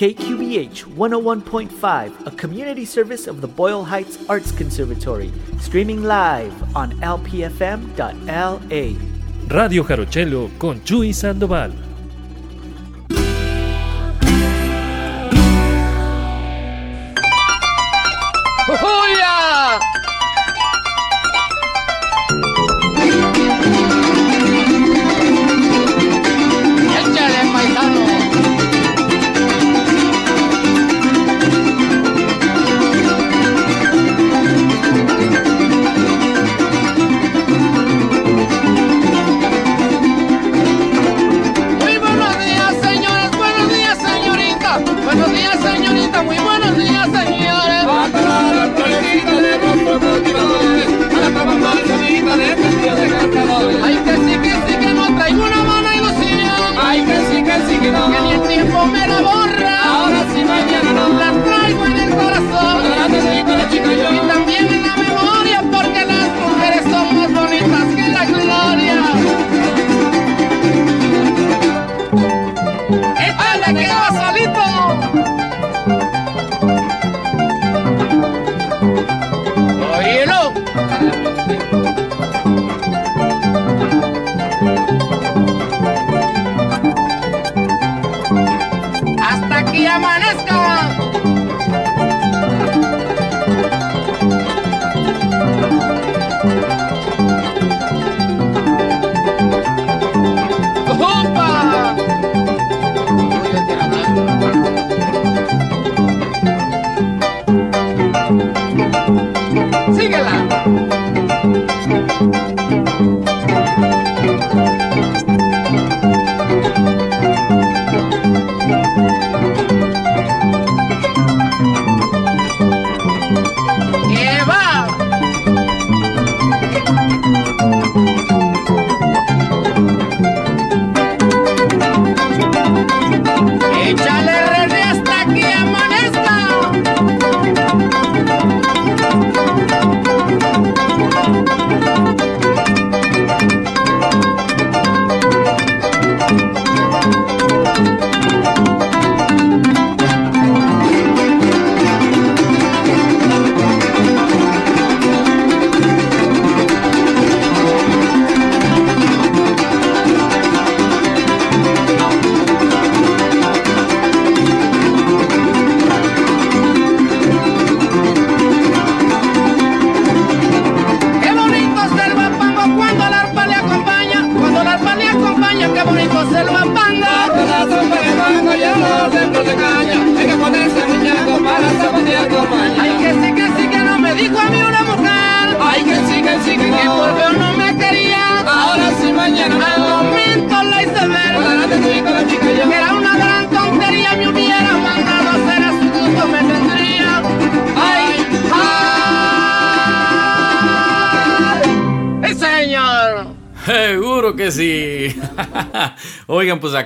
KQBH 101.5, a community service of the Boyle Heights Arts Conservatory, streaming live on lpfm.la. Radio Jarochelo con Chuy Sandoval.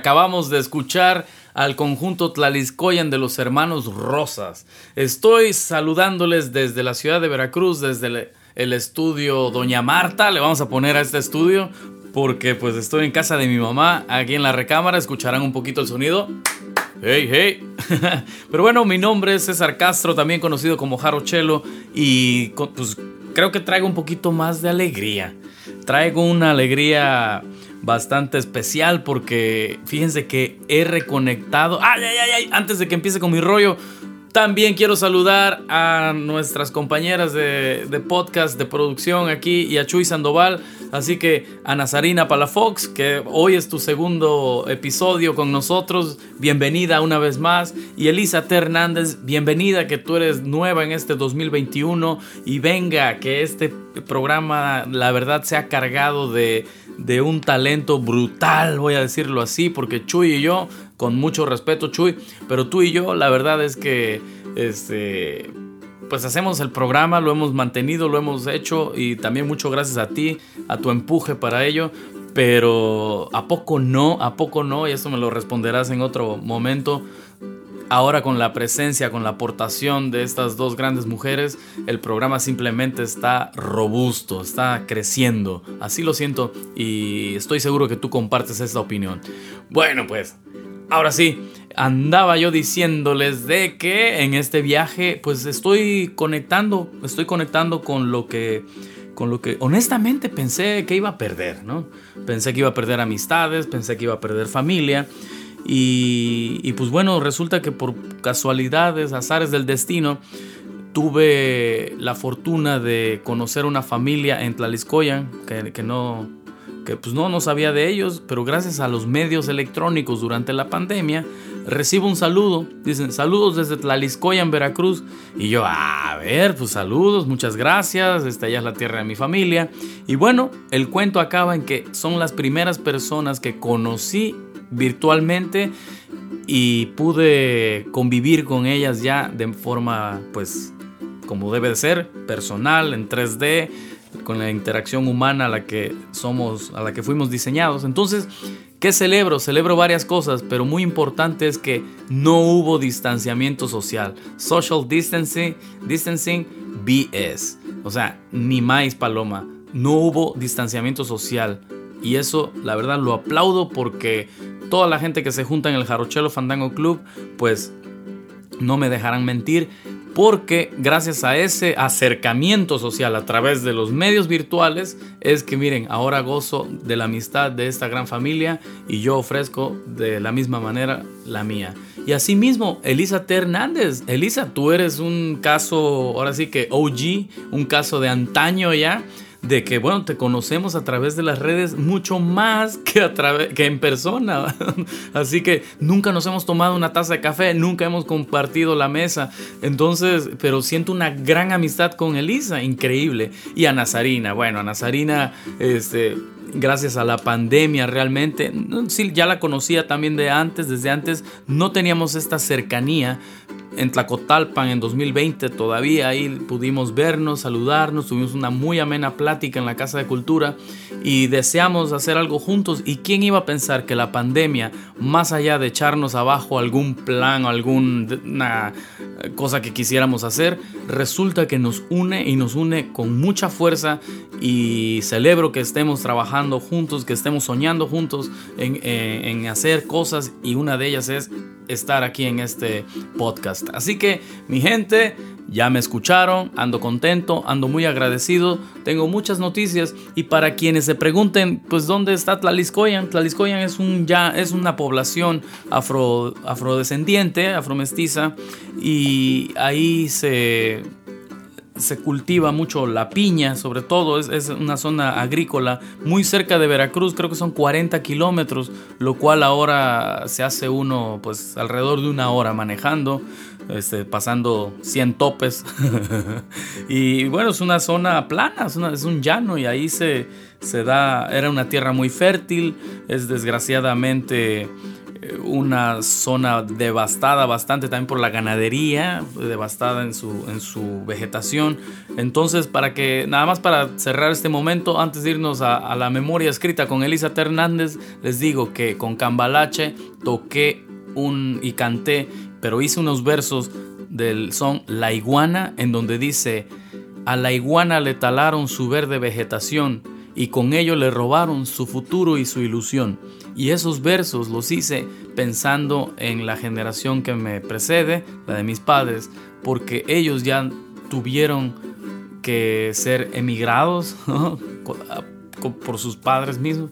Acabamos de escuchar al conjunto Tlaliscoyan de los hermanos Rosas. Estoy saludándoles desde la ciudad de Veracruz, desde el, estudio Doña Marta. Le vamos a poner a este estudio porque pues estoy en casa de mi mamá, aquí en la recámara. Escucharán un poquito el sonido. Hey, hey. Pero bueno, mi nombre es César Castro, también conocido como Jarochelo, y pues creo que traigo un poquito más de alegría. Traigo una alegría bastante especial porque fíjense que he reconectado. ¡Ay, ay, ay! Antes de que empiece con mi rollo, también quiero saludar a nuestras compañeras de, podcast, de producción aquí y a Chuy Sandoval. Así que a Nazarina Palafox, que hoy es tu segundo episodio con nosotros, bienvenida una vez más. Y Elisa T. Hernández, bienvenida que tú eres nueva en este 2021 y venga que este programa la verdad se ha cargado de de un talento brutal, voy a decirlo así, porque Chuy y yo, con mucho respeto Chuy, pero tú y yo, la verdad es que, este, pues hacemos el programa, lo hemos mantenido, lo hemos hecho y también mucho gracias a ti, a tu empuje para ello, pero ¿a poco no? ¿A poco no? Y eso me lo responderás en otro momento. Ahora con la presencia, con la aportación de estas dos grandes mujeres, el programa simplemente está robusto, está creciendo. Así lo siento y estoy seguro que tú compartes esta opinión. Bueno, pues ahora sí, andaba yo diciéndoles de que en este viaje pues estoy conectando, estoy conectando con lo que con lo que honestamente pensé que iba a perder, ¿no? Pensé que iba a perder amistades, pensé que iba a perder familia y, pues bueno, resulta que por casualidades, azares del destino, tuve la fortuna de conocer una familia en Tlaliscoyan que, que no que pues no, no sabía de ellos, pero gracias a los medios electrónicos durante la pandemia, recibo un saludo. Dicen, saludos desde Tlaliscoya en Veracruz. Y yo, a ver, pues saludos, muchas gracias, esta ya es la tierra de mi familia. Y bueno, el cuento acaba en que son las primeras personas que conocí virtualmente y pude convivir con ellas ya de forma, pues, como debe de ser, personal, en 3D con la interacción humana a la que somos, a la que fuimos diseñados. Entonces, ¿qué celebro? Celebro varias cosas, pero muy importante es que no hubo distanciamiento social. Social distancing, distancing BS. O sea, ni más paloma. No hubo distanciamiento social. Y eso, la verdad, lo aplaudo porque toda la gente que se junta en el Jarochelo Fandango Club, pues no me dejarán mentir, porque gracias a ese acercamiento social a través de los medios virtuales es que miren, ahora gozo de la amistad de esta gran familia y yo ofrezco de la misma manera la mía. Y asimismo, Elisa T. Hernández. Elisa, tú eres un caso, ahora sí que OG, un caso de antaño ya de que, bueno, te conocemos a través de las redes mucho más que, a que en persona. Así que nunca nos hemos tomado una taza de café, nunca hemos compartido la mesa. Entonces, pero siento una gran amistad con Elisa, increíble. Y a Nazarina, bueno, a Nazarina, este, gracias a la pandemia realmente. Sí, ya la conocía también de antes, desde antes no teníamos esta cercanía, en Tlacotalpan en 2020 todavía ahí pudimos vernos, saludarnos, tuvimos una muy amena plática en la Casa de Cultura y deseamos hacer algo juntos. ¿Y quién iba a pensar que la pandemia, más allá de echarnos abajo algún plan o alguna cosa que quisiéramos hacer, resulta que nos une y nos une con mucha fuerza y celebro que estemos trabajando juntos, que estemos soñando juntos en, eh, en hacer cosas y una de ellas es estar aquí en este podcast. Así que mi gente, ya me escucharon, ando contento, ando muy agradecido, tengo muchas noticias y para quienes se pregunten, pues dónde está Tlaliscoyan, Tlaliscoyan es un ya es una población afro afrodescendiente, afromestiza y ahí se se cultiva mucho la piña, sobre todo, es, una zona agrícola muy cerca de Veracruz, creo que son 40 kilómetros, lo cual ahora se hace uno pues alrededor de una hora manejando, este, pasando 100 topes. y bueno, es una zona plana, es, es un llano y ahí se, se da, era una tierra muy fértil, es desgraciadamente una zona devastada bastante también por la ganadería, devastada en su, en su vegetación. Entonces, para que, nada más para cerrar este momento, antes de irnos a, la memoria escrita con Elisa Hernández, les digo que con Cambalache toqué un y canté, pero hice unos versos del son La Iguana, en donde dice, a la iguana le talaron su verde vegetación y con ello le robaron su futuro y su ilusión. Y esos versos los hice pensando en la generación que me precede, la de mis padres, porque ellos ya tuvieron que ser emigrados por sus padres mismos,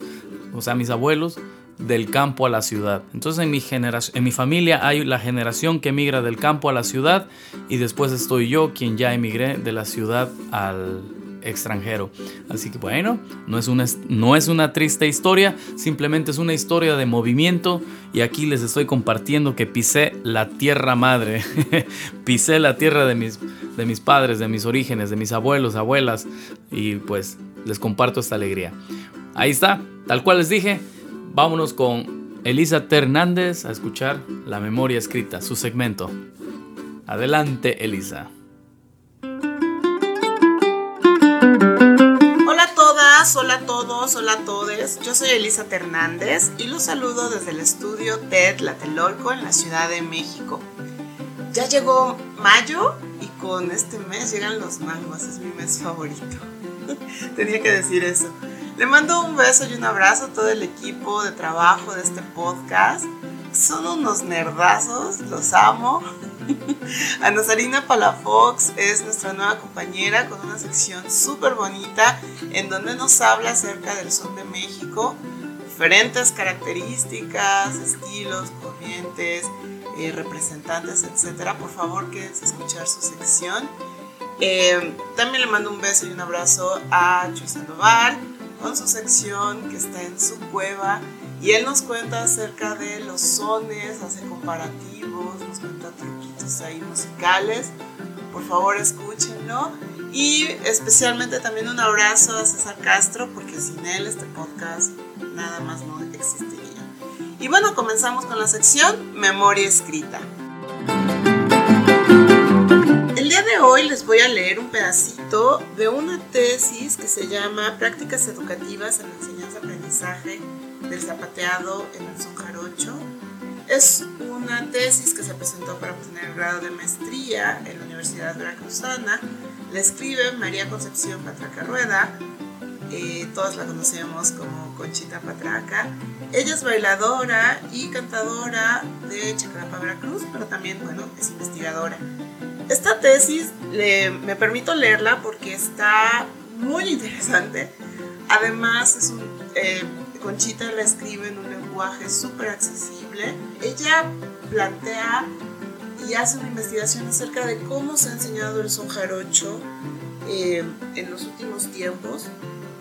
o sea, mis abuelos, del campo a la ciudad. Entonces en mi, en mi familia hay la generación que emigra del campo a la ciudad y después estoy yo quien ya emigré de la ciudad al, extranjero. Así que bueno, no es, una, no es una triste historia, simplemente es una historia de movimiento y aquí les estoy compartiendo que pisé la tierra madre, pisé la tierra de mis, de mis padres, de mis orígenes, de mis abuelos, abuelas y pues les comparto esta alegría. Ahí está, tal cual les dije, vámonos con Elisa Hernández a escuchar La Memoria Escrita, su segmento. Adelante, Elisa. Hola a todos, hola a todos. Yo soy Elisa Hernández y los saludo desde el estudio TED Latelolco en la Ciudad de México. Ya llegó mayo y con este mes llegan los mangos, es mi mes favorito. Tenía que decir eso. Le mando un beso y un abrazo a todo el equipo de trabajo de este podcast. son unos nerdazos, los amo. Ana Sarina Palafox es nuestra nueva compañera con una sección súper bonita en donde nos habla acerca del son de México, diferentes características, estilos, corrientes, eh, representantes, etc. Por favor, quédense a escuchar su sección. Eh, también le mando un beso y un abrazo a Chuy Sandoval con su sección que está en su cueva y él nos cuenta acerca de los sones, hace comparativos, nos cuenta truquitos ahí musicales. Por favor, escúchenlo. Y especialmente también un abrazo a César Castro, porque sin él este podcast nada más no existiría. Y bueno, comenzamos con la sección Memoria Escrita. El día de hoy les voy a leer un pedacito de una tesis que se llama Prácticas Educativas en la Enseñanza-Aprendizaje del zapateado en el son jarocho. Es una tesis que se presentó para obtener el grado de maestría en la Universidad Veracruzana. La escribe María Concepción Patraca Rueda. Eh, todos la conocemos como Conchita Patraca. Ella es bailadora y cantadora de Chacrapa, Veracruz, pero también, bueno, es investigadora. Esta tesis me permito leerla porque está muy interesante. Además, es un, eh, Conchita la escribe en un lenguaje súper accesible. Ella plantea y hace una investigación acerca de cómo se ha enseñado el son jarocho eh, en los últimos tiempos,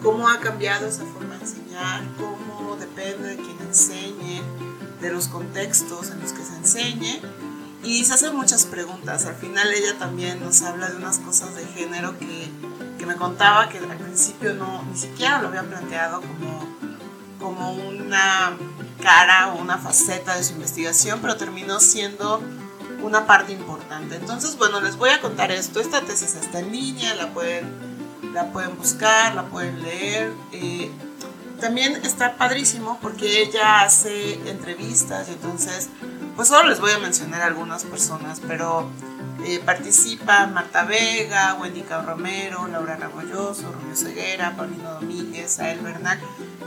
cómo ha cambiado esa forma de enseñar, cómo depende de quien enseñe, de los contextos en los que se enseñe. Y se hacen muchas preguntas. Al final ella también nos habla de unas cosas de género que, que me contaba que al principio no, ni siquiera lo había planteado como como una cara o una faceta de su investigación, pero terminó siendo una parte importante. Entonces, bueno, les voy a contar esto. Esta tesis está en línea, la pueden, la pueden buscar, la pueden leer. Eh, también está padrísimo porque ella hace entrevistas entonces, pues solo les voy a mencionar algunas personas, pero eh, participan Marta Vega, Wendy Romero, Laura Ragoyoso, Rubio Ceguera, Paulino Domínguez, Ael Bernal,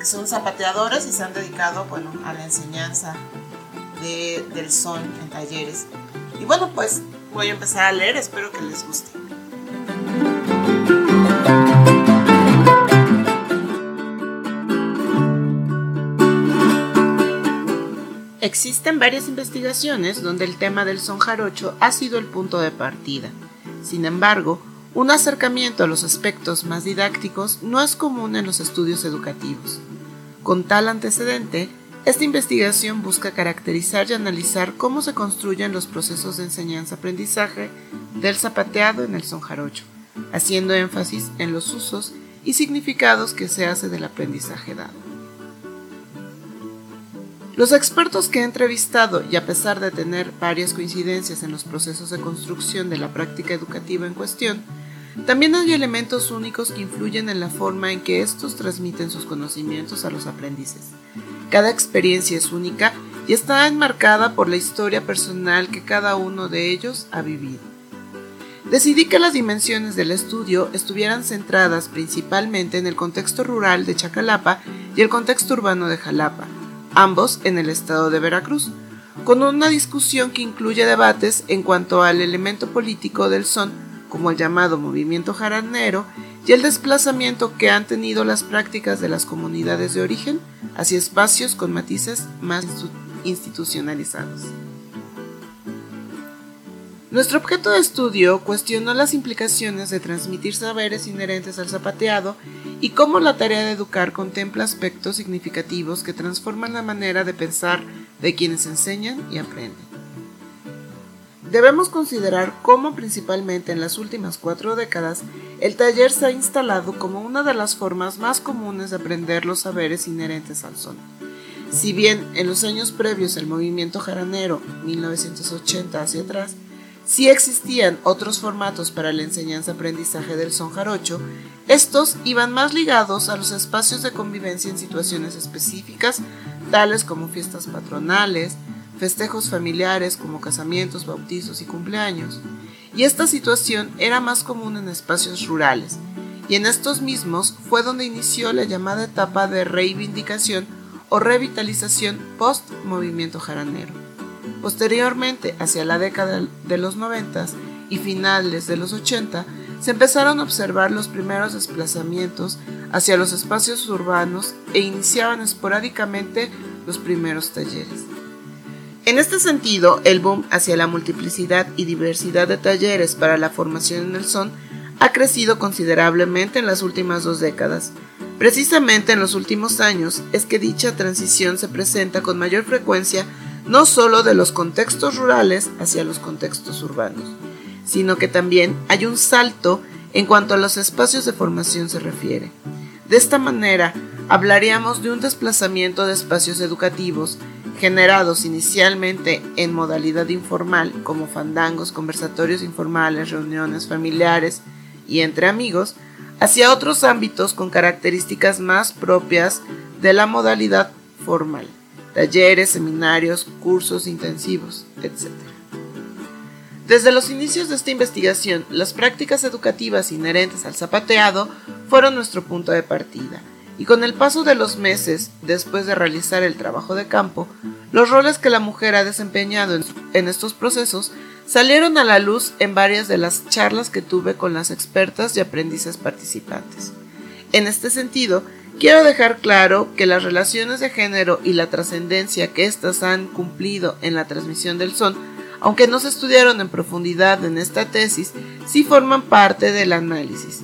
son zapateadores y se han dedicado bueno, a la enseñanza del son en talleres. Y bueno, pues voy a empezar a leer, espero que les guste. Existen varias investigaciones donde el tema del son jarocho ha sido el punto de partida. Sin embargo, un acercamiento a los aspectos más didácticos no es común en los estudios educativos. Con tal antecedente, esta investigación busca caracterizar y analizar cómo se construyen los procesos de enseñanza-aprendizaje del zapateado en el son jarocho, haciendo énfasis en los usos y significados que se hace del aprendizaje dado. Los expertos que he entrevistado, y a pesar de tener varias coincidencias en los procesos de construcción de la práctica educativa en cuestión, también hay elementos únicos que influyen en la forma en que estos transmiten sus conocimientos a los aprendices. Cada experiencia es única y está enmarcada por la historia personal que cada uno de ellos ha vivido. Decidí que las dimensiones del estudio estuvieran centradas principalmente en el contexto rural de Chacalapa y el contexto urbano de Jalapa, ambos en el estado de Veracruz, con una discusión que incluye debates en cuanto al elemento político del son, como el llamado movimiento jaranero, y el desplazamiento que han tenido las prácticas de las comunidades de origen hacia espacios con matices más institucionalizados. Nuestro objeto de estudio cuestionó las implicaciones de transmitir saberes inherentes al zapateado y cómo la tarea de educar contempla aspectos significativos que transforman la manera de pensar de quienes enseñan y aprenden. Debemos considerar cómo principalmente en las últimas cuatro décadas el taller se ha instalado como una de las formas más comunes de aprender los saberes inherentes al son. Si bien en los años previos el movimiento jaranero, 1980 hacia atrás, si existían otros formatos para la enseñanza-aprendizaje del son jarocho, estos iban más ligados a los espacios de convivencia en situaciones específicas, tales como fiestas patronales, festejos familiares como casamientos, bautizos y cumpleaños. Y esta situación era más común en espacios rurales, y en estos mismos fue donde inició la llamada etapa de reivindicación o revitalización post-movimiento jaranero. Posteriormente, hacia la década de los 90 y finales de los 80, se empezaron a observar los primeros desplazamientos hacia los espacios urbanos e iniciaban esporádicamente los primeros talleres. En este sentido, el boom hacia la multiplicidad y diversidad de talleres para la formación en el son ha crecido considerablemente en las últimas dos décadas. Precisamente en los últimos años es que dicha transición se presenta con mayor frecuencia no solo de los contextos rurales hacia los contextos urbanos, sino que también hay un salto en cuanto a los espacios de formación se refiere. De esta manera, hablaríamos de un desplazamiento de espacios educativos generados inicialmente en modalidad informal, como fandangos, conversatorios informales, reuniones familiares y entre amigos, hacia otros ámbitos con características más propias de la modalidad formal, talleres, seminarios, cursos intensivos, etc. Desde los inicios de esta investigación, las prácticas educativas inherentes al zapateado fueron nuestro punto de partida y con el paso de los meses, después de realizar el trabajo de campo, los roles que la mujer ha desempeñado en, estos procesos salieron a la luz en varias de las charlas que tuve con las expertas y aprendices participantes. En este sentido, quiero dejar claro que las relaciones de género y la trascendencia que éstas han cumplido en la transmisión del son, aunque no se estudiaron en profundidad en esta tesis, sí forman parte del análisis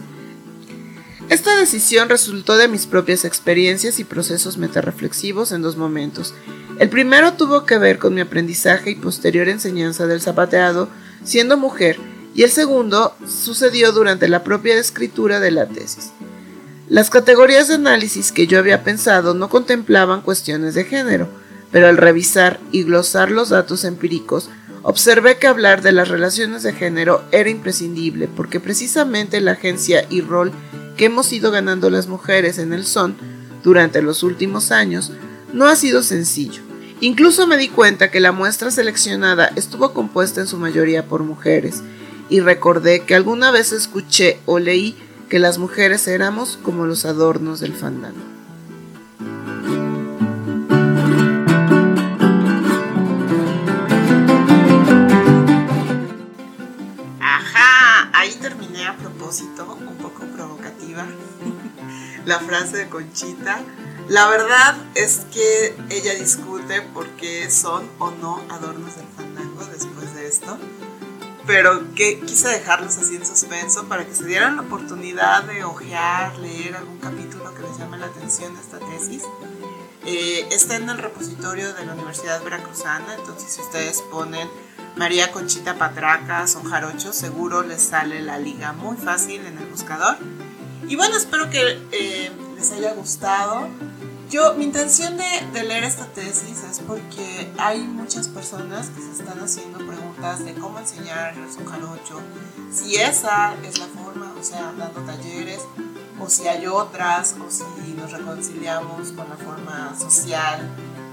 esta decisión resultó de mis propias experiencias y procesos metarreflexivos en dos momentos. El primero tuvo que ver con mi aprendizaje y posterior enseñanza del zapateado siendo mujer, y el segundo sucedió durante la propia escritura de la tesis. Las categorías de análisis que yo había pensado no contemplaban cuestiones de género, pero al revisar y glosar los datos empíricos, observé que hablar de las relaciones de género era imprescindible porque precisamente la agencia y rol que hemos ido ganando las mujeres en el son durante los últimos años no ha sido sencillo. Incluso me di cuenta que la muestra seleccionada estuvo compuesta en su mayoría por mujeres y recordé que alguna vez escuché o leí que las mujeres éramos como los adornos del fandango. La frase de Conchita. La verdad es que ella discute por qué son o no adornos del fandango después de esto. Pero que quise dejarlos así en suspenso para que se dieran la oportunidad de ojear, leer algún capítulo que les llame la atención de esta tesis. Eh, está en el repositorio de la Universidad Veracruzana, entonces si ustedes ponen María Conchita Patraca, son jarochos, seguro les sale la liga muy fácil en el buscador. Y bueno, espero que eh, les haya gustado. Yo, mi intención de, leer esta tesis es porque hay muchas personas que se están haciendo preguntas de cómo enseñar el jarocho, si esa es la forma, o sea, dando talleres, o si hay otras, o si nos reconciliamos con la forma social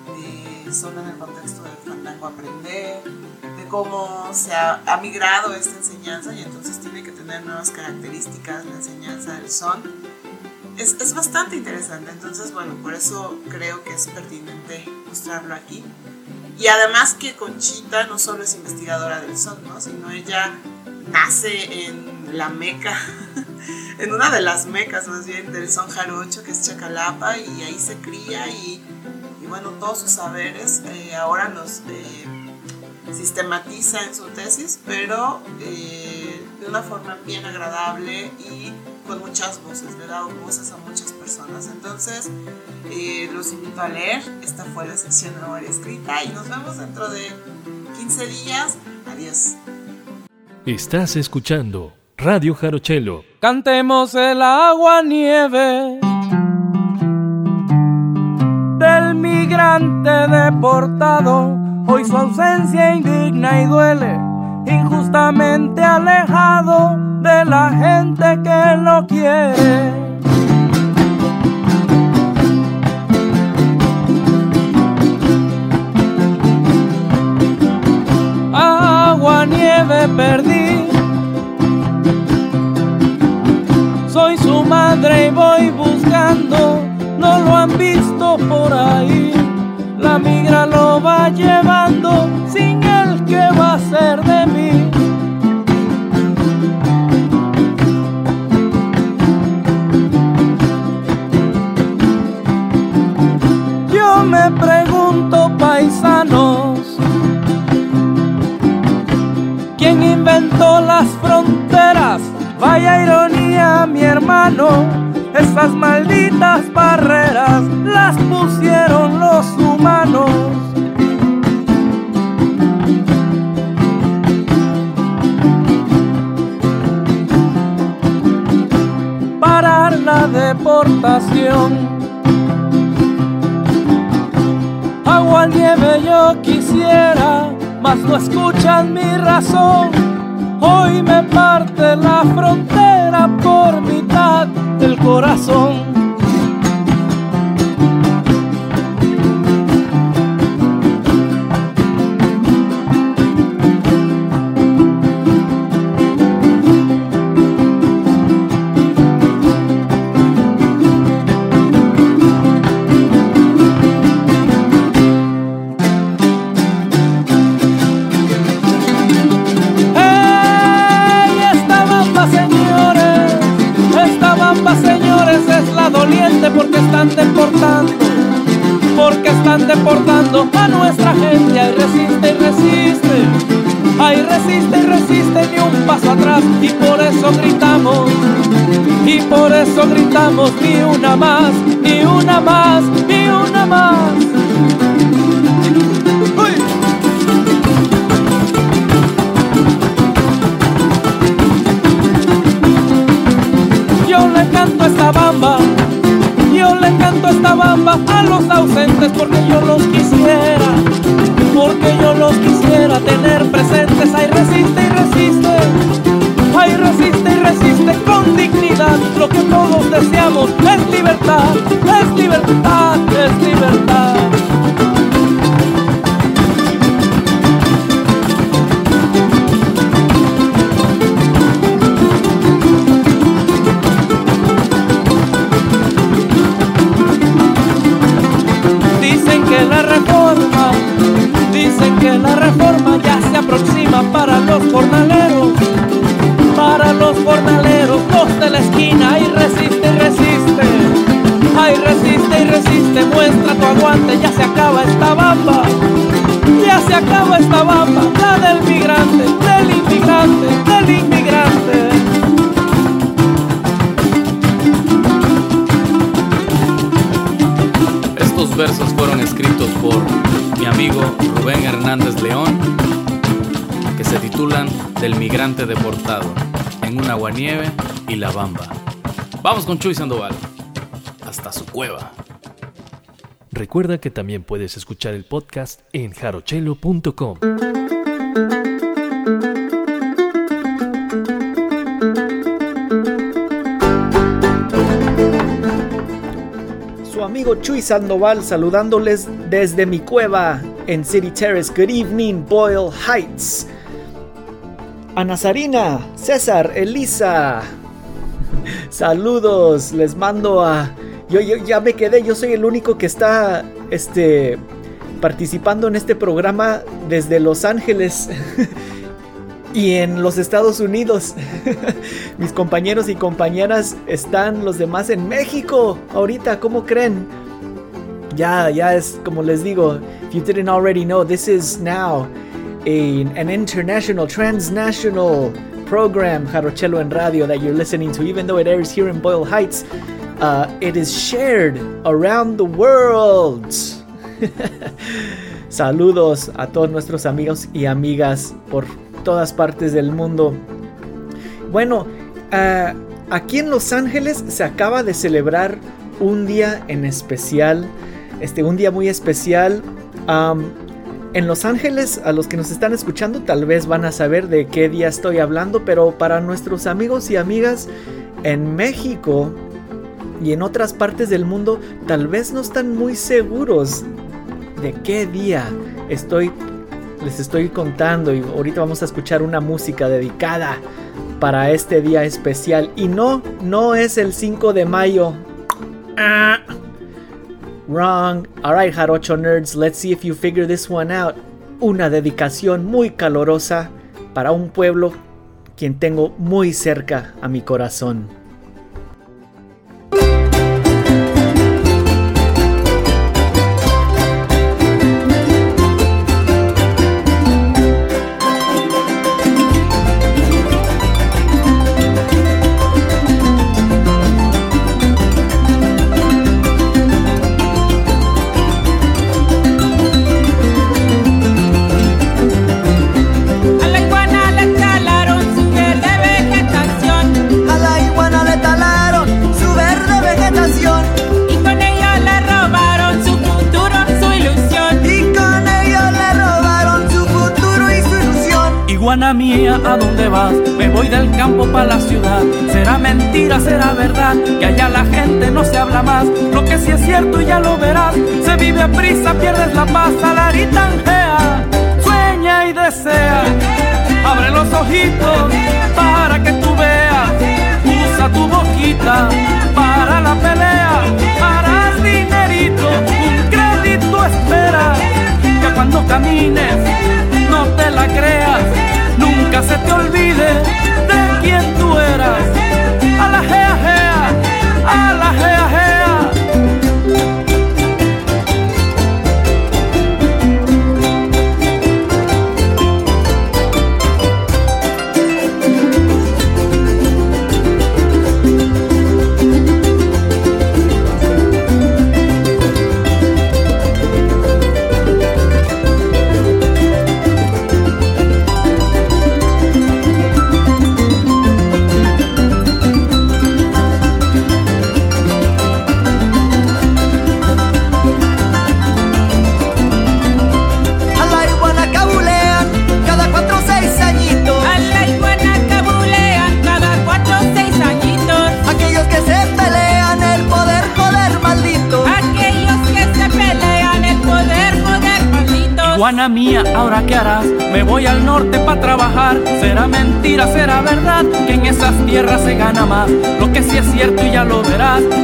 de solo en el contexto del fandango aprender, cómo se ha, migrado esta enseñanza y entonces tiene que tener nuevas características la enseñanza del son. Es, es, bastante interesante, entonces bueno, por eso creo que es pertinente mostrarlo aquí. Y además que Conchita no solo es investigadora del son, ¿no? sino ella nace en la meca, en una de las mecas más bien del son jarocho, que es Chacalapa, y ahí se cría y, y bueno, todos sus saberes eh, ahora los... Eh, sistematiza en su tesis, pero eh, de una forma bien agradable y con muchas voces, le da voces a muchas personas. Entonces, eh, los invito a leer. Esta fue la sección de memoria escrita y nos vemos dentro de 15 días. Adiós. Estás escuchando Radio Jarochelo. Cantemos el agua nieve del migrante deportado Hoy su ausencia indigna y duele, injustamente alejado de la gente que lo quiere. Agua, nieve perdí. Soy su madre y voy buscando no lo han visto por ahí. La migra lo va llevando sin el que va a ser de mí. Yo me pregunto, paisanos, ¿quién inventó las fronteras? Vaya ironía, mi hermano esas malditas barreras las pusieron los humanos. Parar la deportación. Agua nieve yo quisiera, mas no escuchan mi razón. Hoy me parte la frontera por mitad del corazón. Eso gritamos, ni una más, Rubén Hernández León, que se titulan Del migrante deportado, en un aguanieve y la bamba. Vamos con Chuy Sandoval, hasta su cueva. Recuerda que también puedes escuchar el podcast en jarochelo.com. amigo Chuy Sandoval saludándoles desde mi cueva en City Terrace. Good evening, Boyle Heights. A Nazarina, César, Elisa. Saludos, les mando a... Yo, yo, ya me quedé, yo soy el único que está este, participando en este programa desde Los Ángeles. y en los Estados Unidos. Mis compañeros y compañeras están los demás en México. Ahorita, ¿cómo creen? Ya, ya es como les digo. If you didn't already know, this is now an international, transnational program, Jarochelo en Radio, that you're listening to, even though it airs here in Boyle Heights. Uh, it is shared around the world. Saludos a todos nuestros amigos y amigas por todas partes del mundo. Bueno, uh, aquí en Los Ángeles se acaba de celebrar un día en especial, este, un día muy especial. En Los Ángeles, a los que nos están escuchando, tal vez van a saber de qué día estoy hablando, pero para nuestros amigos y amigas en México y en otras partes del mundo, tal vez no están muy seguros de qué día estoy les estoy contando y ahorita vamos a escuchar una música dedicada para este día especial. Y no, no es el 5 de mayo. Ah, Wrong. Alright, Jarocho Nerds, let's see if you figure this one out. Una dedicación muy calorosa para un pueblo quien tengo muy cerca a mi corazón.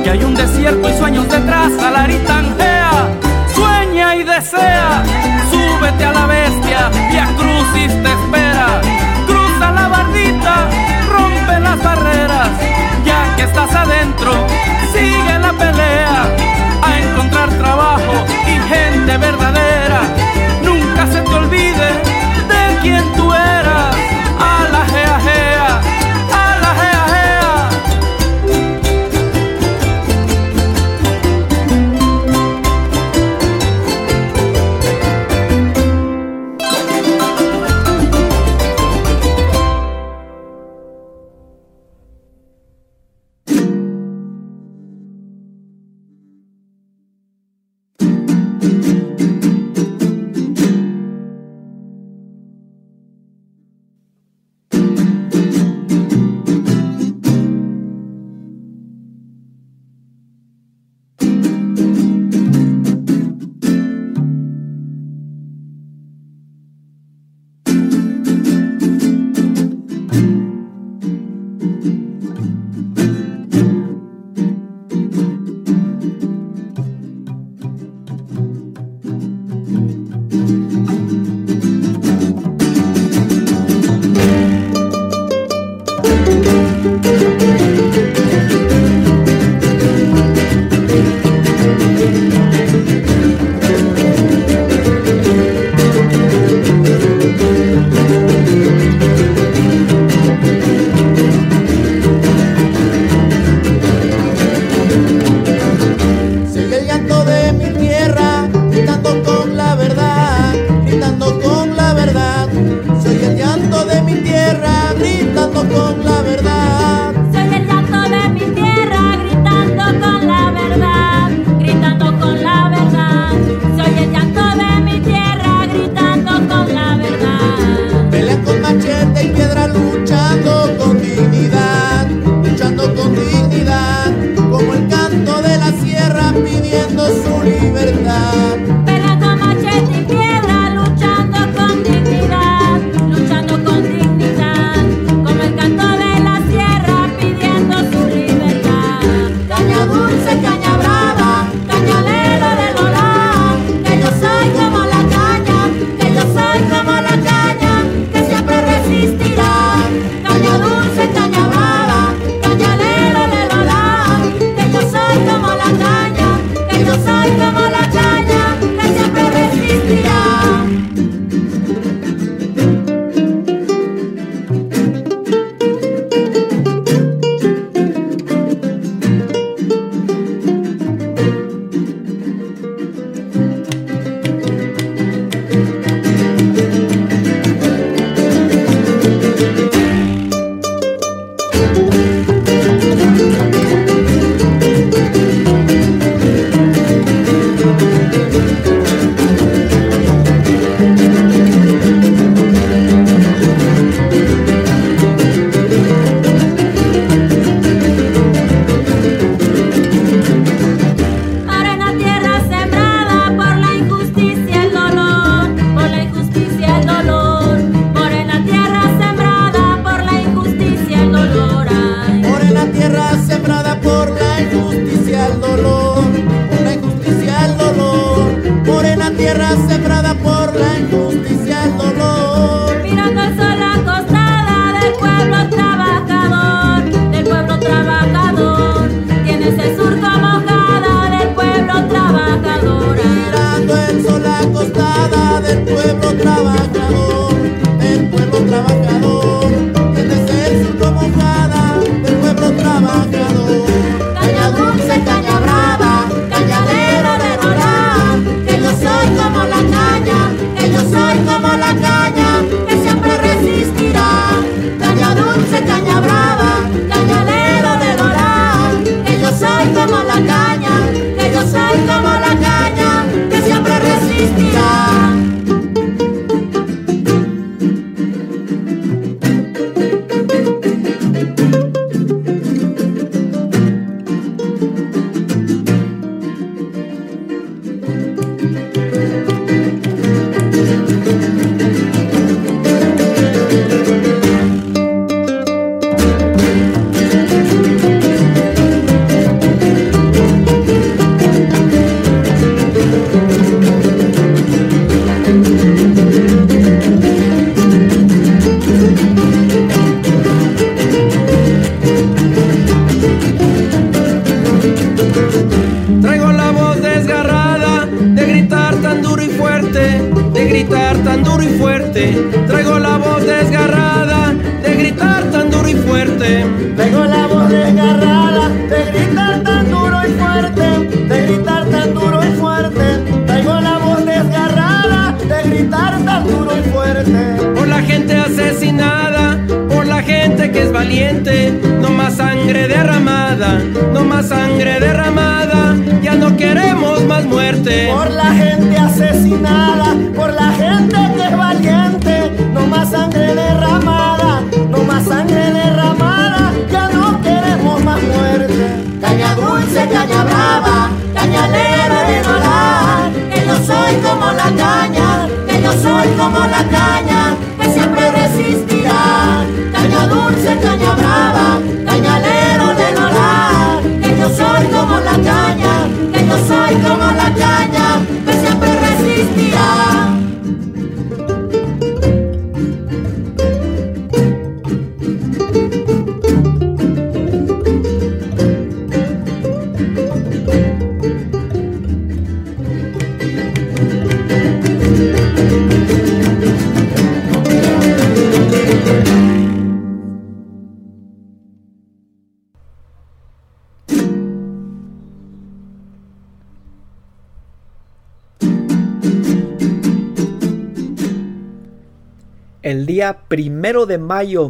que hay un desierto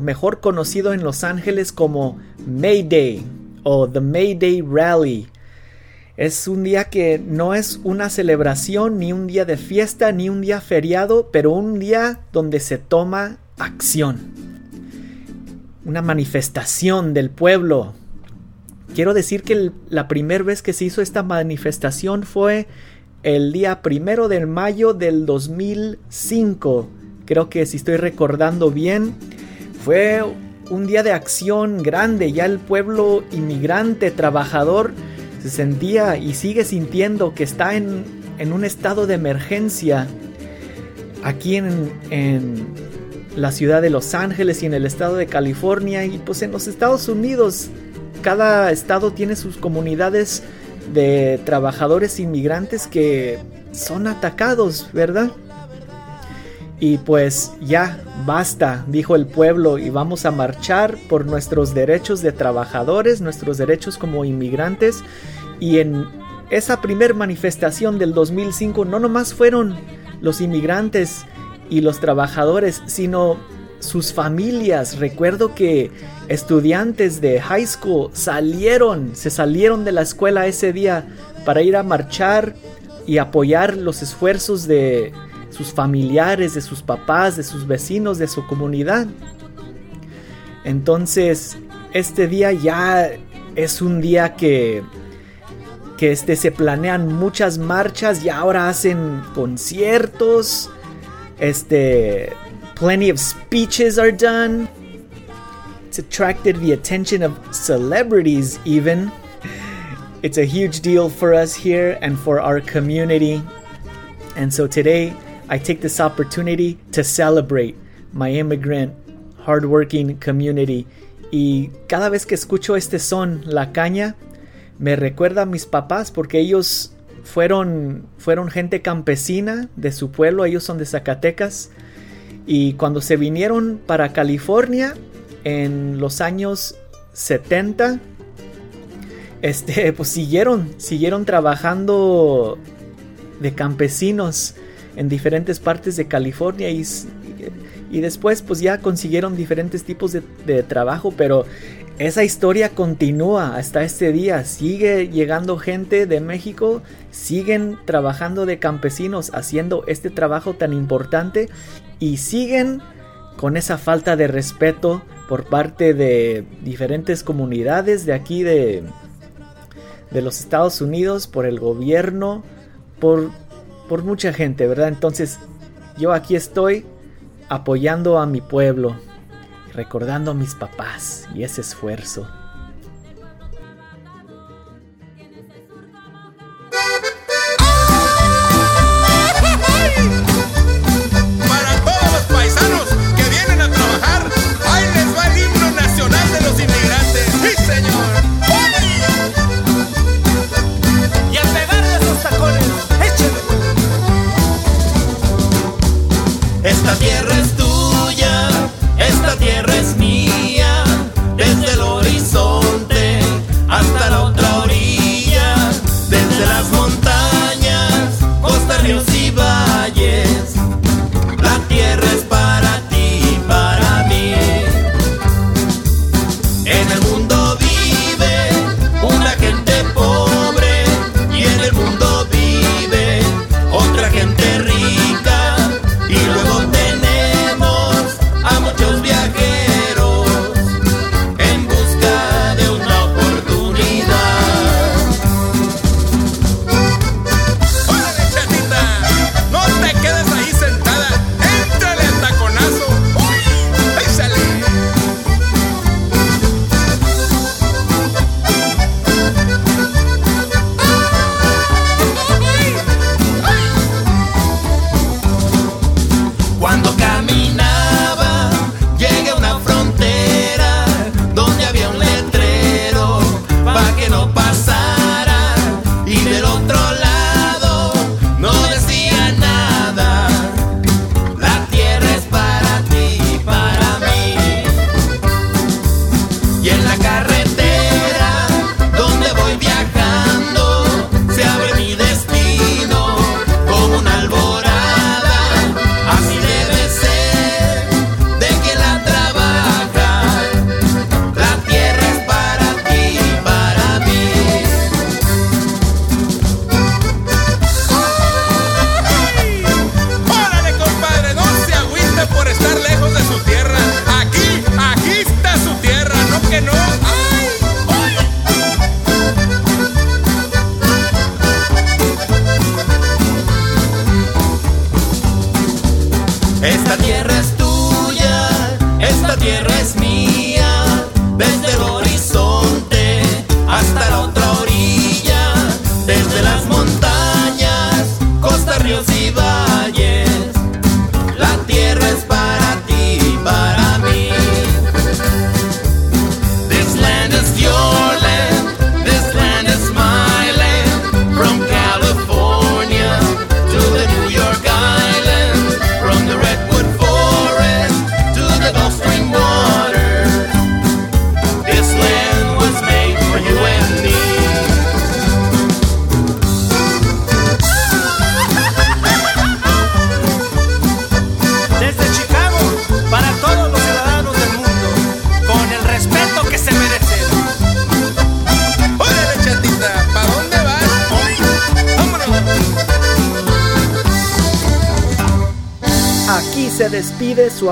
mejor conocido en Los Ángeles como May Day o The May Day Rally. Es un día que no es una celebración, ni un día de fiesta, ni un día feriado, pero un día donde se toma acción. Una manifestación del pueblo. Quiero decir que la primera vez que se hizo esta manifestación fue el día primero de mayo del 2005 creo que si estoy recordando bien, fue un día de acción grande, ya el pueblo inmigrante, trabajador, se sentía y sigue sintiendo que está en, un estado de emergencia aquí en, en, la ciudad de Los Ángeles y en el estado de California y pues en los Estados Unidos cada estado tiene sus comunidades de trabajadores inmigrantes que son atacados, ¿verdad? Y pues ya basta, dijo el pueblo, y vamos a marchar por nuestros derechos de trabajadores, nuestros derechos como inmigrantes. Y en esa primer manifestación del 2005 no nomás fueron los inmigrantes y los trabajadores, sino sus familias. Recuerdo que estudiantes de high school salieron, se salieron de la escuela ese día para ir a marchar y apoyar los esfuerzos de sus familiares, de sus papás, de sus vecinos, de su comunidad. Entonces, este día ya es un día que que este, se planean muchas marchas y ahora hacen conciertos. Este, plenty of speeches are done. It's attracted the attention of celebrities even. It's a huge deal for us here and for our community. And so today I take this opportunity to celebrate my immigrant, hardworking community. Y cada vez que escucho este son, la caña, me recuerda a mis papás porque ellos fueron, fueron gente campesina de su pueblo, ellos son de Zacatecas. Y cuando se vinieron para California en los años 70, este, pues siguieron, siguieron trabajando de campesinos en diferentes partes de California y, y después pues ya consiguieron diferentes tipos de, trabajo, pero esa historia continúa hasta este día. Sigue llegando gente de México, siguen trabajando de campesinos haciendo este trabajo tan importante y siguen con esa falta de respeto por parte de diferentes comunidades de aquí de, de los Estados Unidos, por el gobierno, por por mucha gente, ¿verdad? Entonces yo aquí estoy apoyando a mi pueblo, recordando a mis papás y ese esfuerzo.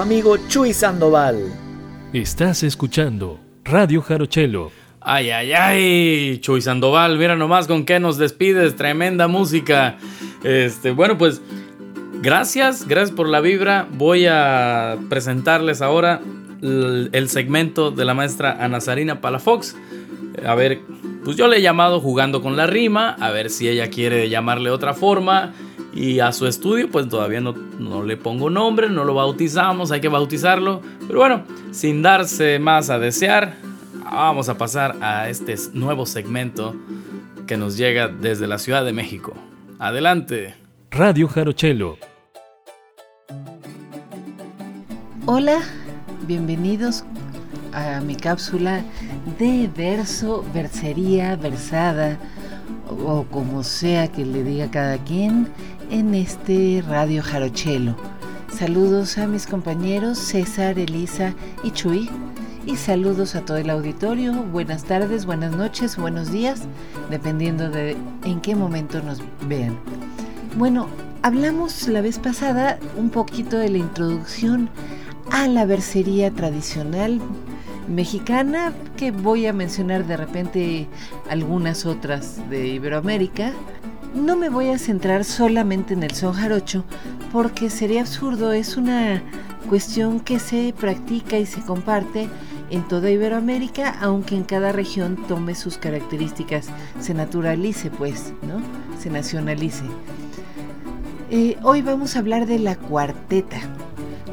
Amigo Chuy Sandoval. Estás escuchando Radio Jarochelo. Ay, ay, ay, Chuy Sandoval, mira nomás con qué nos despides, tremenda música. Este, bueno, pues gracias, gracias por la vibra. Voy a presentarles ahora el, el segmento de la maestra Ana Sarina Palafox. A ver, pues yo le he llamado jugando con la rima, a ver si ella quiere llamarle otra forma. Y a su estudio, pues todavía no, no le pongo nombre, no lo bautizamos, hay que bautizarlo. Pero bueno, sin darse más a desear, vamos a pasar a este nuevo segmento que nos llega desde la Ciudad de México. Adelante. Radio Jarochelo. Hola, bienvenidos a mi cápsula de verso, versería, versada o como sea que le diga cada quien en este Radio Jarochelo. Saludos a mis compañeros César, Elisa y Chuy y saludos a todo el auditorio. Buenas tardes, buenas noches, buenos días, dependiendo de en qué momento nos vean. Bueno, hablamos la vez pasada un poquito de la introducción a la versería tradicional mexicana, que voy a mencionar de repente algunas otras de Iberoamérica. No me voy a centrar solamente en el son jarocho, porque sería absurdo, es una cuestión que se practica y se comparte en toda Iberoamérica, aunque en cada región tome sus características, se naturalice pues, ¿no? Se nacionalice. Eh, hoy vamos a hablar de la cuarteta.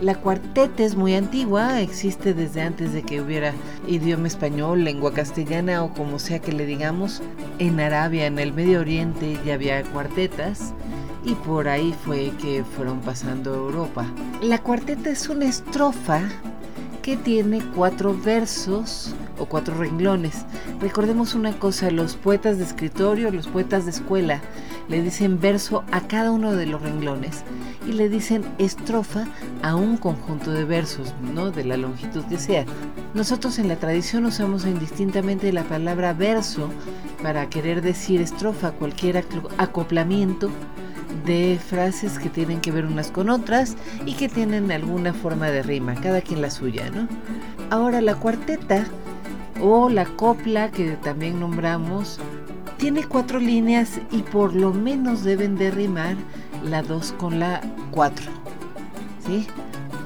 La cuarteta es muy antigua, existe desde antes de que hubiera idioma español, lengua castellana o como sea que le digamos. En Arabia, en el Medio Oriente ya había cuartetas y por ahí fue que fueron pasando a Europa. La cuarteta es una estrofa que tiene cuatro versos o cuatro renglones. Recordemos una cosa, los poetas de escritorio, los poetas de escuela, le dicen verso a cada uno de los renglones y le dicen estrofa a un conjunto de versos, ¿no? De la longitud que sea. Nosotros en la tradición usamos indistintamente la palabra verso para querer decir estrofa, cualquier acoplamiento de frases que tienen que ver unas con otras y que tienen alguna forma de rima, cada quien la suya, ¿no? Ahora la cuarteta o la copla que también nombramos tiene cuatro líneas y por lo menos deben de rimar la 2 con la 4. ¿Sí?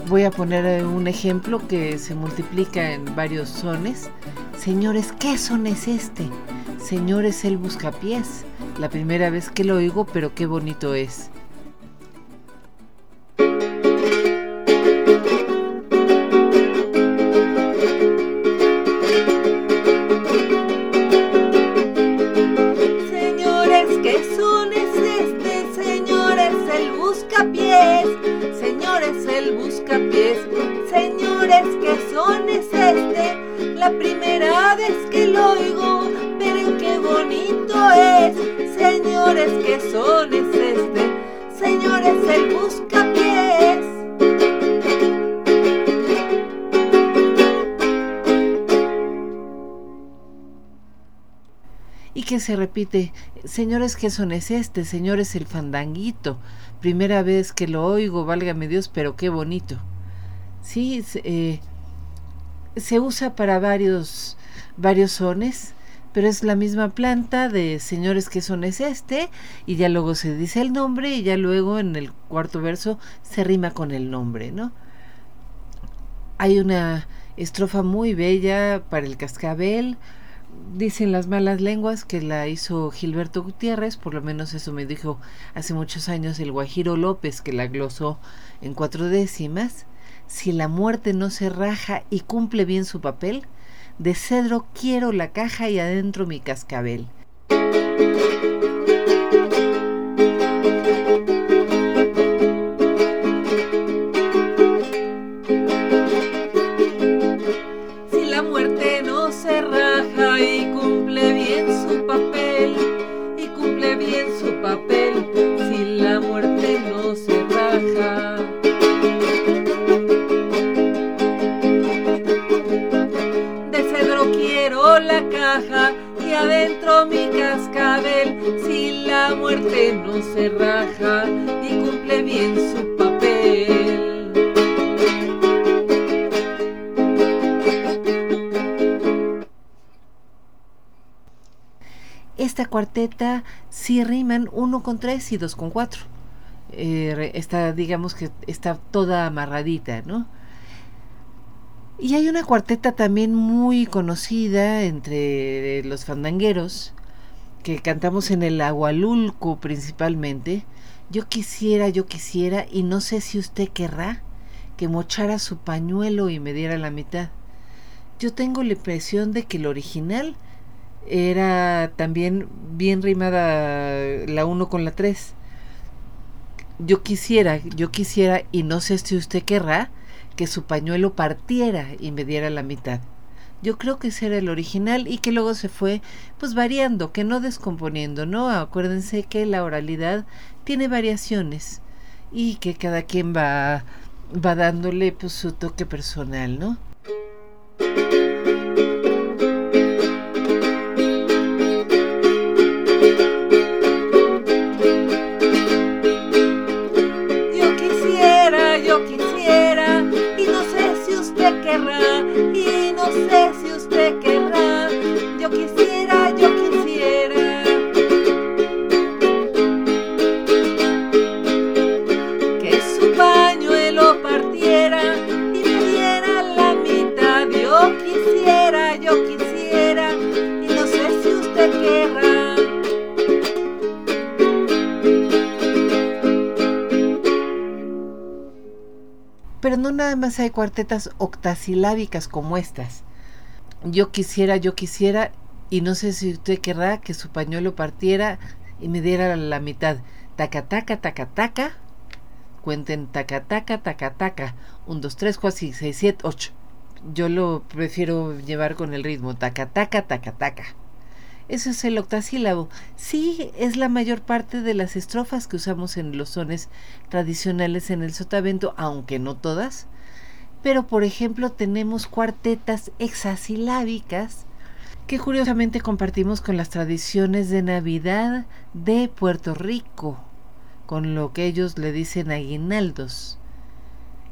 Voy a poner eh, un ejemplo que se multiplica en varios sones. Señores, ¿qué son es este? Señores, el buscapiés. La primera vez que lo oigo, pero qué bonito es. Repite, señores, ¿qué son es este? Señores, el fandanguito. Primera vez que lo oigo, válgame Dios, pero qué bonito. Sí, se, eh, usa para varios, varios sones, pero es la misma planta de señores, ¿qué son es este? Y ya luego se dice el nombre y ya luego en el cuarto verso se rima con el nombre, ¿no? Hay una Estrofa muy bella para el cascabel. Dicen las malas lenguas que la hizo Gilberto Gutiérrez, por lo menos eso me dijo hace muchos años el Guajiro López, que la glosó en cuatro décimas. Si la muerte no se raja y cumple bien su papel, de cedro quiero la caja y adentro mi cascabel. Raja y cumple bien su papel. Esta cuarteta sí riman uno con tres y dos con cuatro. Eh, está, digamos que está toda amarradita, ¿no? Y hay una cuarteta también muy conocida entre los fandangueros que cantamos en el Agualulco principalmente. Yo quisiera, yo quisiera, y no sé si usted querrá que mochara su pañuelo y me diera la mitad. Yo tengo la impresión de que el original era también bien rimada la 1 con la 3. Yo quisiera, yo quisiera, y no sé si usted querrá, que su pañuelo partiera y me diera la mitad. Yo creo que ese era el original y que luego se fue pues variando, que no descomponiendo, ¿no? Acuérdense que la oralidad tiene variaciones y que cada quien va, va dándole pues su toque personal, ¿no? Pero no nada más hay cuartetas octasilábicas como estas. Yo quisiera, yo quisiera, y no sé si usted querrá que su pañuelo partiera y me diera la mitad. Taca, taca, taca, taca. Cuenten taca, taca, taca, taca. Un, dos, tres, cuatro, cinco, seis, siete, ocho. Yo lo prefiero llevar con el ritmo. Taca, taca, taca, taca. Eso es el octasílabo. Sí, es la mayor parte de las estrofas que usamos en los sones tradicionales en el sotavento, aunque no todas. Pero, por ejemplo, tenemos cuartetas hexasilábicas que curiosamente compartimos con las tradiciones de Navidad de Puerto Rico, con lo que ellos le dicen aguinaldos.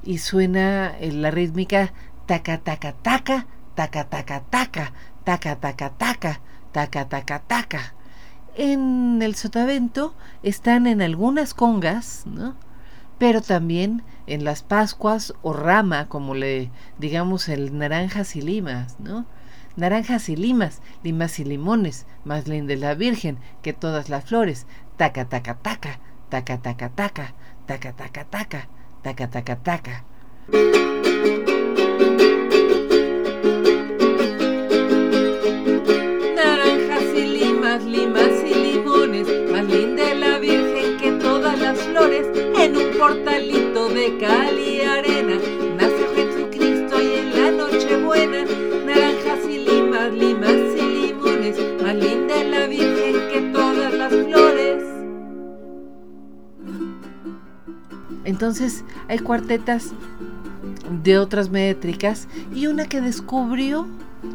Y suena eh, la rítmica taca taca taca, taca taca taca, taca taca taca, taca taca taca. En el sotavento están en algunas congas, ¿no? pero también en las Pascuas o rama, como le digamos el naranjas y limas, ¿no? Naranjas y limas, limas y limones, más linda la Virgen que todas las flores, taca taca taca, taca taca taca, taca taca taca, taca taca taca. Entonces hay cuartetas de otras métricas y una que descubrió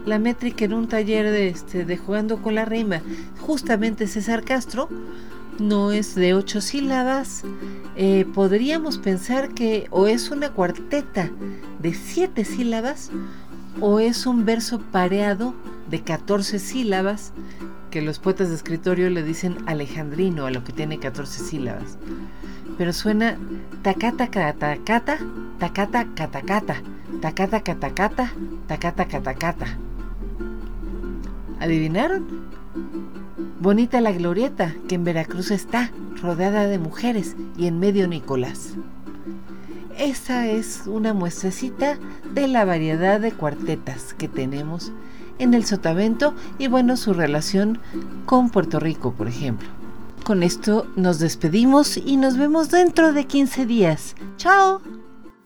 la métrica en un taller de, este, de jugando con la rima. Justamente César Castro no es de ocho sílabas. Eh, podríamos pensar que o es una cuarteta de siete sílabas o es un verso pareado de 14 sílabas que los poetas de escritorio le dicen alejandrino a lo que tiene 14 sílabas. Pero suena tacata catacata, tacata catacata, Tacata catacata, tacata catacata. ¿Adivinaron? Bonita la glorieta que en Veracruz está, rodeada de mujeres y en medio Nicolás. Esa es una muestrecita de la variedad de cuartetas que tenemos en el Sotavento y bueno, su relación con Puerto Rico, por ejemplo. Con esto nos despedimos y nos vemos dentro de 15 días. ¡Chao!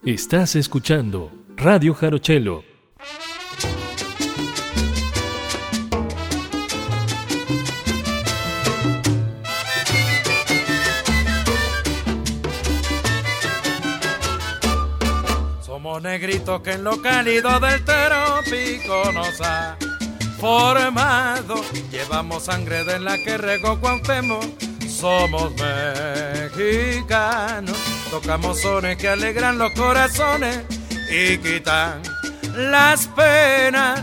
Estás escuchando Radio Jarochelo. Somos negritos que en lo cálido del trópico nos ha formado. Llevamos sangre de la que regó Cuauhtémoc. Somos mexicanos. Tocamos sones que alegran los corazones y quitan las penas.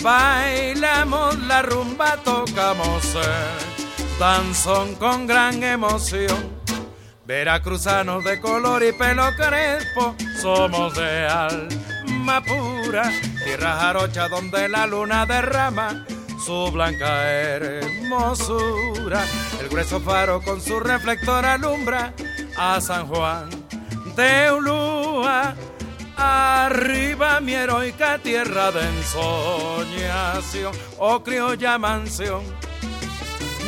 Bailamos la rumba, tocamos el danzón con gran emoción. Veracruzanos de color y pelo crespo, somos de alma pura, tierra jarocha donde la luna derrama su blanca hermosura. El grueso faro con su reflector alumbra a San Juan de Ulúa. Arriba mi heroica tierra de ensoñación, oh criolla mansión.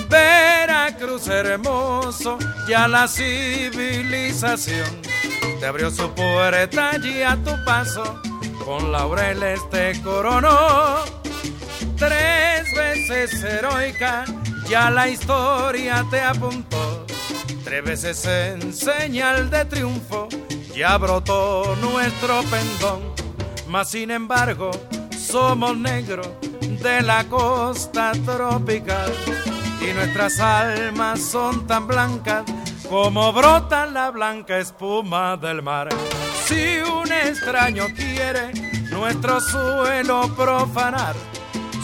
Veracruz hermoso, ya la civilización te abrió su puerta allí a tu paso, con laureles te coronó. Tres veces heroica, ya la historia te apuntó. Tres veces en señal de triunfo, ya brotó nuestro pendón. Mas sin embargo, somos negros de la costa tropical y nuestras almas son tan blancas como brota la blanca espuma del mar. Si un extraño quiere nuestro suelo profanar,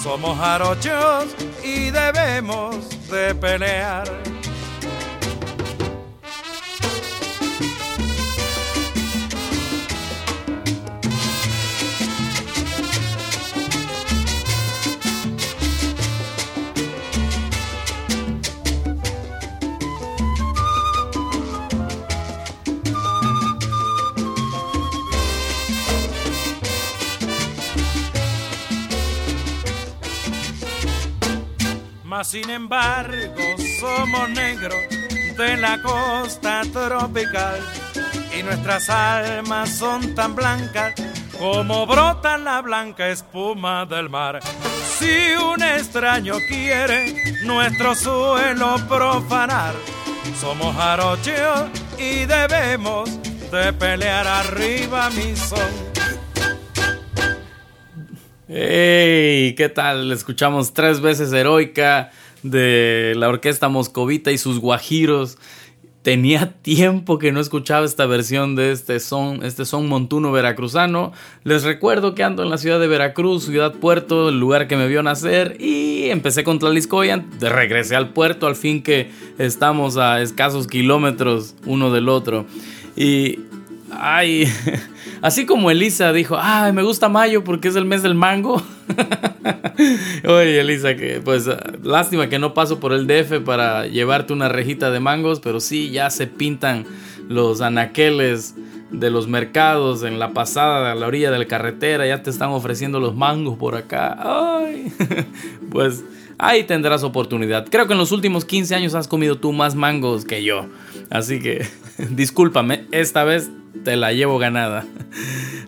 somos jarochos y debemos de pelear. Mas sin embargo somos negros de la costa tropical y nuestras almas son tan blancas como brota la blanca espuma del mar. Si un extraño quiere nuestro suelo profanar, somos jarocheos y debemos de pelear arriba mi son. ¡Hey! ¿Qué tal? Escuchamos tres veces heroica de la orquesta moscovita y sus guajiros. Tenía tiempo que no escuchaba esta versión de este son, este son montuno veracruzano. Les recuerdo que ando en la ciudad de Veracruz, ciudad puerto, el lugar que me vio nacer. Y empecé con Tlaliscoyan, de regresé al puerto, al fin que estamos a escasos kilómetros uno del otro. Y Ay, así como Elisa dijo, ay, me gusta mayo porque es el mes del mango. Oye, Elisa, que pues lástima que no paso por el DF para llevarte una rejita de mangos, pero sí, ya se pintan los anaqueles de los mercados en la pasada a la orilla de la carretera, ya te están ofreciendo los mangos por acá. Ay, pues ahí tendrás oportunidad. Creo que en los últimos 15 años has comido tú más mangos que yo. Así que discúlpame, esta vez te la llevo ganada.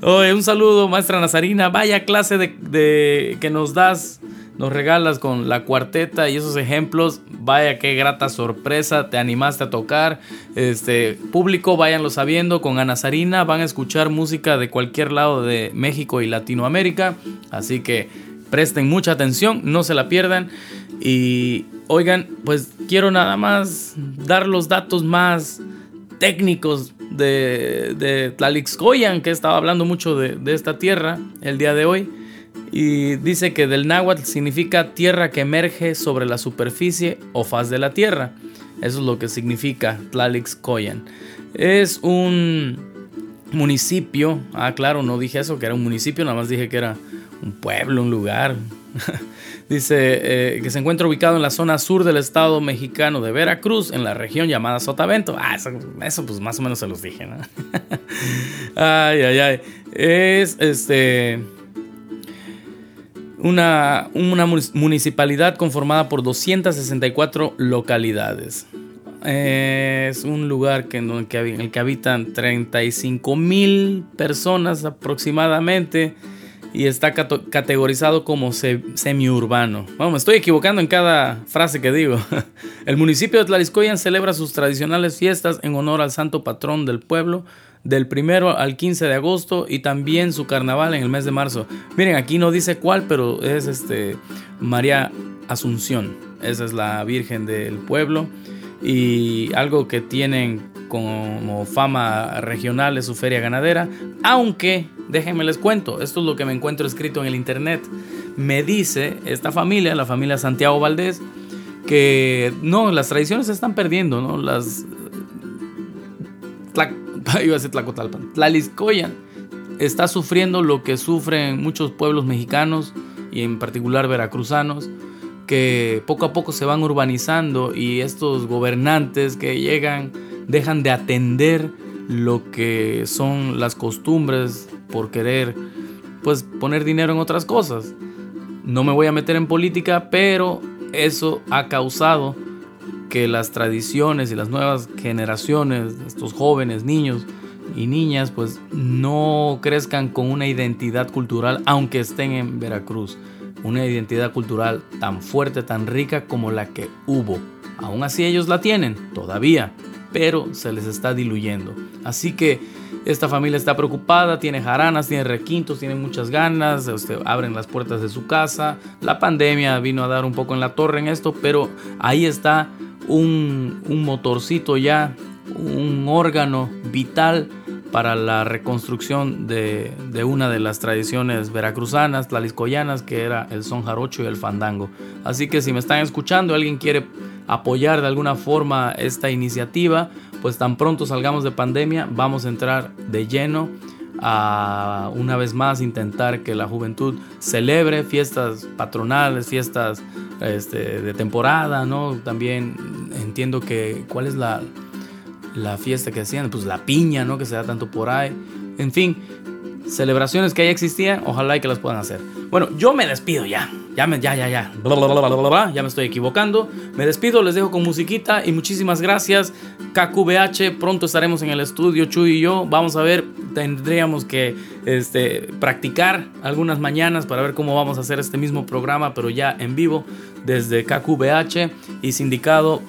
Oye, un saludo, maestra Nazarina. Vaya clase de, que nos das, nos regalas con la cuarteta y esos ejemplos. Vaya qué grata sorpresa, te animaste a tocar. Este público, váyanlo sabiendo, con Ana Nazarina van a escuchar música de cualquier lado de México y Latinoamérica. Así que presten mucha atención, no se la pierdan. Y oigan, pues quiero nada más dar los datos más técnicos de, de Tlalixcoyan, que estaba hablando mucho de, de, esta tierra el día de hoy. Y dice que del náhuatl significa tierra que emerge sobre la superficie o faz de la tierra. Eso es lo que significa Tlalixcoyan. Es un, municipio. Ah, claro, no dije eso, que era un municipio, nada más dije que era un pueblo, un lugar. Dice eh, que se encuentra ubicado en la zona sur del estado mexicano de Veracruz, en la región llamada Sotavento. Ah, eso, pues más o menos se los dije, ¿no? ay, ay, ay. Es este una, una municipalidad conformada por 264 localidades. Es un lugar que que, en el que habitan 35 mil personas aproximadamente y está categorizado como semiurbano. Vamos, me estoy equivocando en cada frase que digo. El municipio de Tlariscoyan celebra sus tradicionales fiestas en honor al santo patrón del pueblo del primero al 15 de agosto y también su carnaval en el mes de marzo. Miren, aquí no dice cuál, pero es este María Asunción. Esa es la Virgen del pueblo y algo que tienen como fama regional es su feria ganadera, aunque déjenme les cuento, esto es lo que me encuentro escrito en el internet. Me dice esta familia, la familia Santiago Valdés, que no, las tradiciones se están perdiendo, ¿no? Las iba a decir Tlacotalpan. Tlaliscoyan está sufriendo lo que sufren muchos pueblos mexicanos y en particular veracruzanos, que poco a poco se van urbanizando y estos gobernantes que llegan dejan de atender lo que son las costumbres por querer pues poner dinero en otras cosas. No me voy a meter en política, pero eso ha causado que las tradiciones y las nuevas generaciones, estos jóvenes, niños y niñas, pues no crezcan con una identidad cultural, aunque estén en Veracruz. Una identidad cultural tan fuerte, tan rica como la que hubo. Aún así ellos la tienen, todavía, pero se les está diluyendo. Así que esta familia está preocupada, tiene jaranas, tiene requintos, tiene muchas ganas, este, abren las puertas de su casa. La pandemia vino a dar un poco en la torre en esto, pero ahí está un, motorcito ya, un órgano vital para la reconstrucción de, una de las tradiciones veracruzanas, tlaliscoyanas, que era el son jarocho y el fandango. Así que si me están escuchando, alguien quiere apoyar de alguna forma esta iniciativa, pues tan pronto salgamos de pandemia, vamos a entrar de lleno a una vez más intentar que la juventud celebre fiestas patronales, fiestas este, de temporada, ¿no? También entiendo que cuál es la, la fiesta que hacían, pues la piña, ¿no? Que se da tanto por ahí. En fin, celebraciones que ya existían, ojalá y que las puedan hacer. Bueno, yo me despido ya. Ya, me, ya, ya, ya. ya me estoy equivocando. Me despido, les dejo con musiquita y muchísimas gracias. KQBH, pronto estaremos en el estudio, Chuy y yo. Vamos a ver, tendríamos que este, practicar algunas mañanas para ver cómo vamos a hacer este mismo programa, pero ya en vivo desde KQBH y sindicado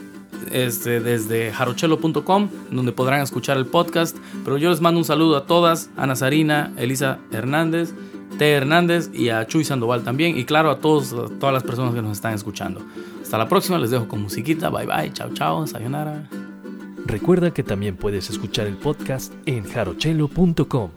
este, desde jarochelo.com, donde podrán escuchar el podcast. Pero yo les mando un saludo a todas, a Nazarina, Elisa Hernández, T. Hernández y a Chuy Sandoval también. Y claro, a todos, a todas las personas que nos están escuchando. Hasta la próxima, les dejo con musiquita. Bye bye, chao chao, sayonara. Recuerda que también puedes escuchar el podcast en jarochelo.com.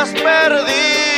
has perdido